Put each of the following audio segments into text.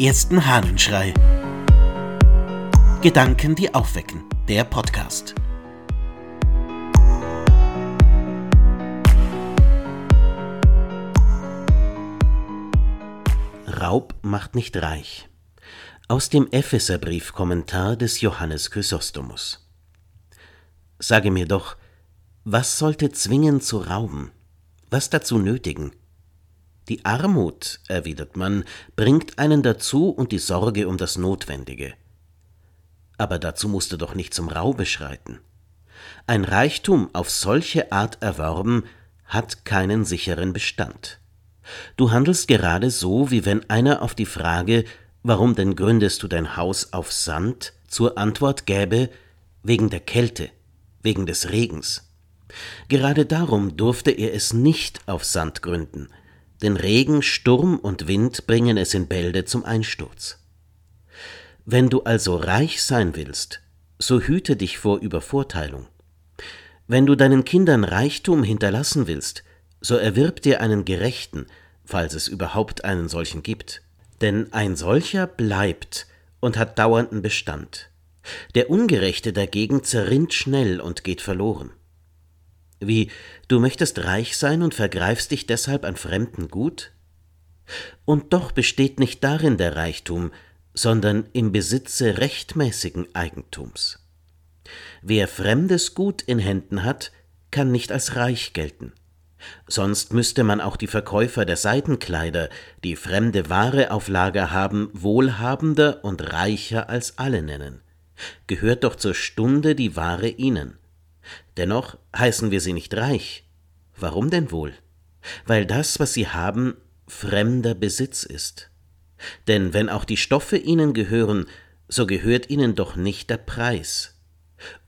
ersten Hahnenschrei. Gedanken, die aufwecken. Der Podcast. Raub macht nicht reich. Aus dem Epheserbrief-Kommentar des Johannes Chrysostomus. Sage mir doch, was sollte zwingen zu rauben? Was dazu nötigen? Die Armut, erwidert man, bringt einen dazu und die Sorge um das Notwendige. Aber dazu musste doch nicht zum Raube schreiten. Ein Reichtum auf solche Art erworben hat keinen sicheren Bestand. Du handelst gerade so, wie wenn einer auf die Frage, warum denn gründest du dein Haus auf Sand, zur Antwort gäbe, wegen der Kälte, wegen des Regens. Gerade darum durfte er es nicht auf Sand gründen, denn Regen, Sturm und Wind bringen es in Bälde zum Einsturz. Wenn du also reich sein willst, so hüte dich vor Übervorteilung. Wenn du deinen Kindern Reichtum hinterlassen willst, so erwirb dir einen Gerechten, falls es überhaupt einen solchen gibt. Denn ein solcher bleibt und hat dauernden Bestand. Der Ungerechte dagegen zerrinnt schnell und geht verloren. Wie, du möchtest reich sein und vergreifst dich deshalb an fremden Gut? Und doch besteht nicht darin der Reichtum, sondern im Besitze rechtmäßigen Eigentums. Wer fremdes Gut in Händen hat, kann nicht als reich gelten. Sonst müsste man auch die Verkäufer der Seidenkleider, die fremde Ware auf Lager haben, wohlhabender und reicher als alle nennen. Gehört doch zur Stunde die Ware ihnen. Dennoch heißen wir sie nicht reich. Warum denn wohl? Weil das, was sie haben, fremder Besitz ist. Denn wenn auch die Stoffe ihnen gehören, so gehört ihnen doch nicht der Preis.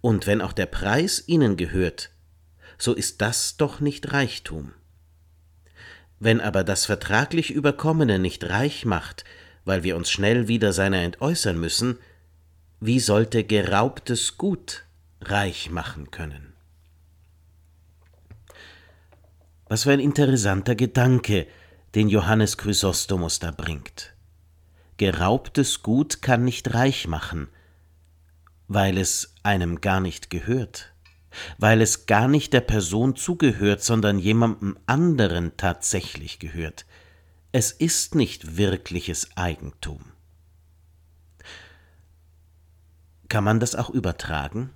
Und wenn auch der Preis ihnen gehört, so ist das doch nicht Reichtum. Wenn aber das vertraglich Überkommene nicht reich macht, weil wir uns schnell wieder seiner entäußern müssen, wie sollte geraubtes Gut reich machen können? Was für ein interessanter Gedanke, den Johannes Chrysostomus da bringt. Geraubtes Gut kann nicht reich machen, weil es einem gar nicht gehört, weil es gar nicht der Person zugehört, sondern jemandem anderen tatsächlich gehört. Es ist nicht wirkliches Eigentum. Kann man das auch übertragen?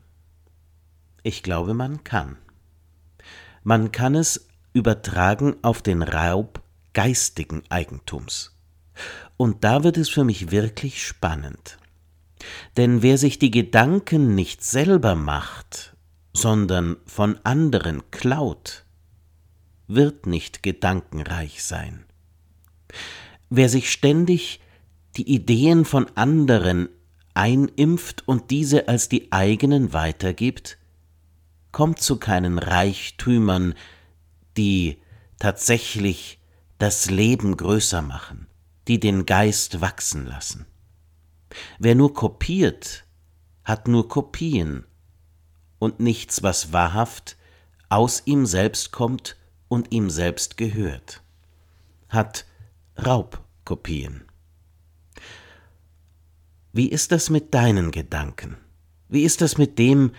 Ich glaube, man kann. Man kann es übertragen auf den Raub geistigen Eigentums. Und da wird es für mich wirklich spannend. Denn wer sich die Gedanken nicht selber macht, sondern von anderen klaut, wird nicht gedankenreich sein. Wer sich ständig die Ideen von anderen einimpft und diese als die eigenen weitergibt, kommt zu keinen Reichtümern, die tatsächlich das Leben größer machen, die den Geist wachsen lassen. Wer nur kopiert, hat nur Kopien und nichts, was wahrhaft aus ihm selbst kommt und ihm selbst gehört, hat Raubkopien. Wie ist das mit deinen Gedanken? Wie ist das mit dem,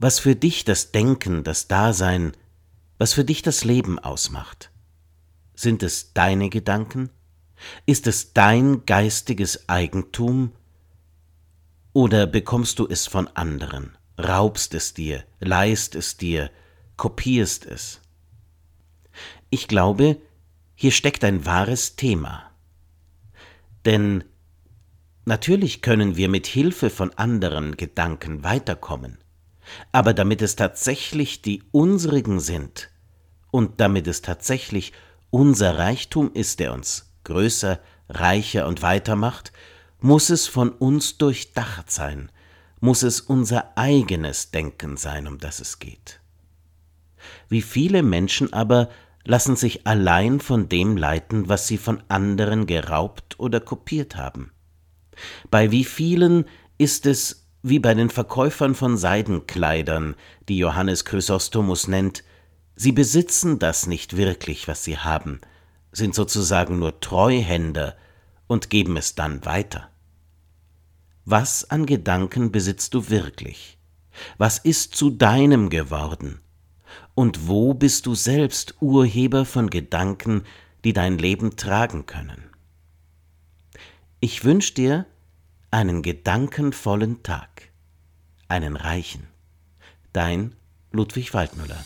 was für dich das Denken, das Dasein, was für dich das Leben ausmacht. Sind es deine Gedanken? Ist es dein geistiges Eigentum? Oder bekommst du es von anderen, raubst es dir, leist es dir, kopierst es? Ich glaube, hier steckt ein wahres Thema. Denn natürlich können wir mit Hilfe von anderen Gedanken weiterkommen, aber damit es tatsächlich die unsrigen sind, und damit es tatsächlich unser Reichtum ist, der uns größer, reicher und weiter macht, muss es von uns durchdacht sein, muss es unser eigenes Denken sein, um das es geht. Wie viele Menschen aber lassen sich allein von dem leiten, was sie von anderen geraubt oder kopiert haben. Bei wie vielen ist es wie bei den Verkäufern von Seidenkleidern, die Johannes Chrysostomus nennt, Sie besitzen das nicht wirklich, was sie haben, sind sozusagen nur Treuhänder und geben es dann weiter. Was an Gedanken besitzt du wirklich? Was ist zu deinem geworden? Und wo bist du selbst Urheber von Gedanken, die dein Leben tragen können? Ich wünsche dir einen gedankenvollen Tag, einen reichen. Dein Ludwig Waldmüller.